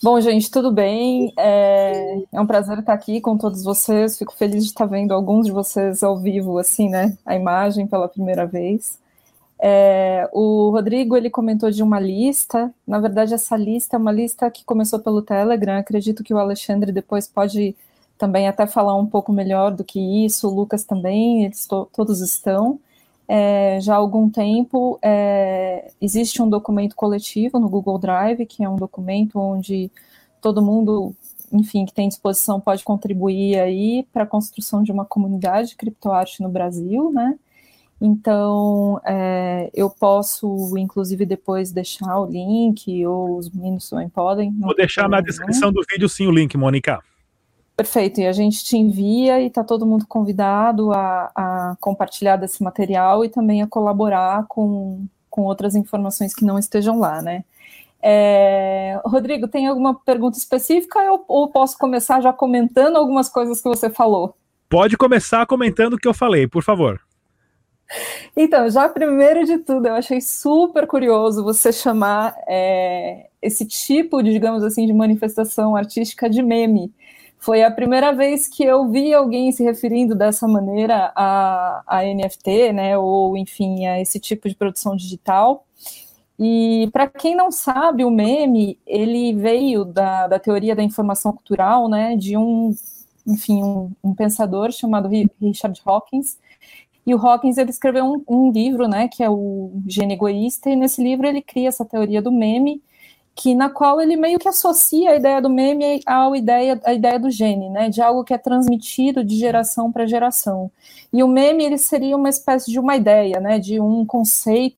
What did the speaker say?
Bom, gente, tudo bem? É, é, um prazer estar aqui com todos vocês. Fico feliz de estar vendo alguns de vocês ao vivo, assim, né? A imagem pela primeira vez. É, o Rodrigo ele comentou de uma lista. Na verdade, essa lista é uma lista que começou pelo Telegram. Acredito que o Alexandre depois pode também até falar um pouco melhor do que isso. O Lucas também, eles to todos estão é, já há algum tempo é, existe um documento coletivo no Google Drive, que é um documento onde todo mundo, enfim, que tem disposição pode contribuir aí para a construção de uma comunidade de criptoarte no Brasil, né? Então, é, eu posso, inclusive, depois deixar o link, ou os meninos também podem. Vou deixar na descrição do vídeo sim o link, Mônica. Perfeito, e a gente te envia e está todo mundo convidado a, a, compartilhar desse material e também a colaborar com, com outras informações que não estejam lá, né? É, Rodrigo, tem alguma pergunta específica ou, ou posso começar já comentando algumas coisas que você falou? Pode começar comentando o que eu falei, por favor. Então, já primeiro de tudo, eu achei super curioso você chamar é, esse tipo, de, digamos assim, de manifestação artística de meme. Foi a primeira vez que eu vi alguém se referindo dessa maneira a, a NFT, né, ou enfim, a esse tipo de produção digital. E para quem não sabe, o meme ele veio da, da teoria da informação cultural, né, de um, enfim, um, um pensador chamado Richard Hawkins. E o Hawkins ele escreveu um, um livro, né, que é o Gênio Egoísta, e nesse livro ele cria essa teoria do meme que na qual ele meio que associa a ideia do meme à ideia, à ideia do gene, né, de algo que é transmitido de geração para geração. E o meme ele seria uma espécie de uma ideia, né, de um conceito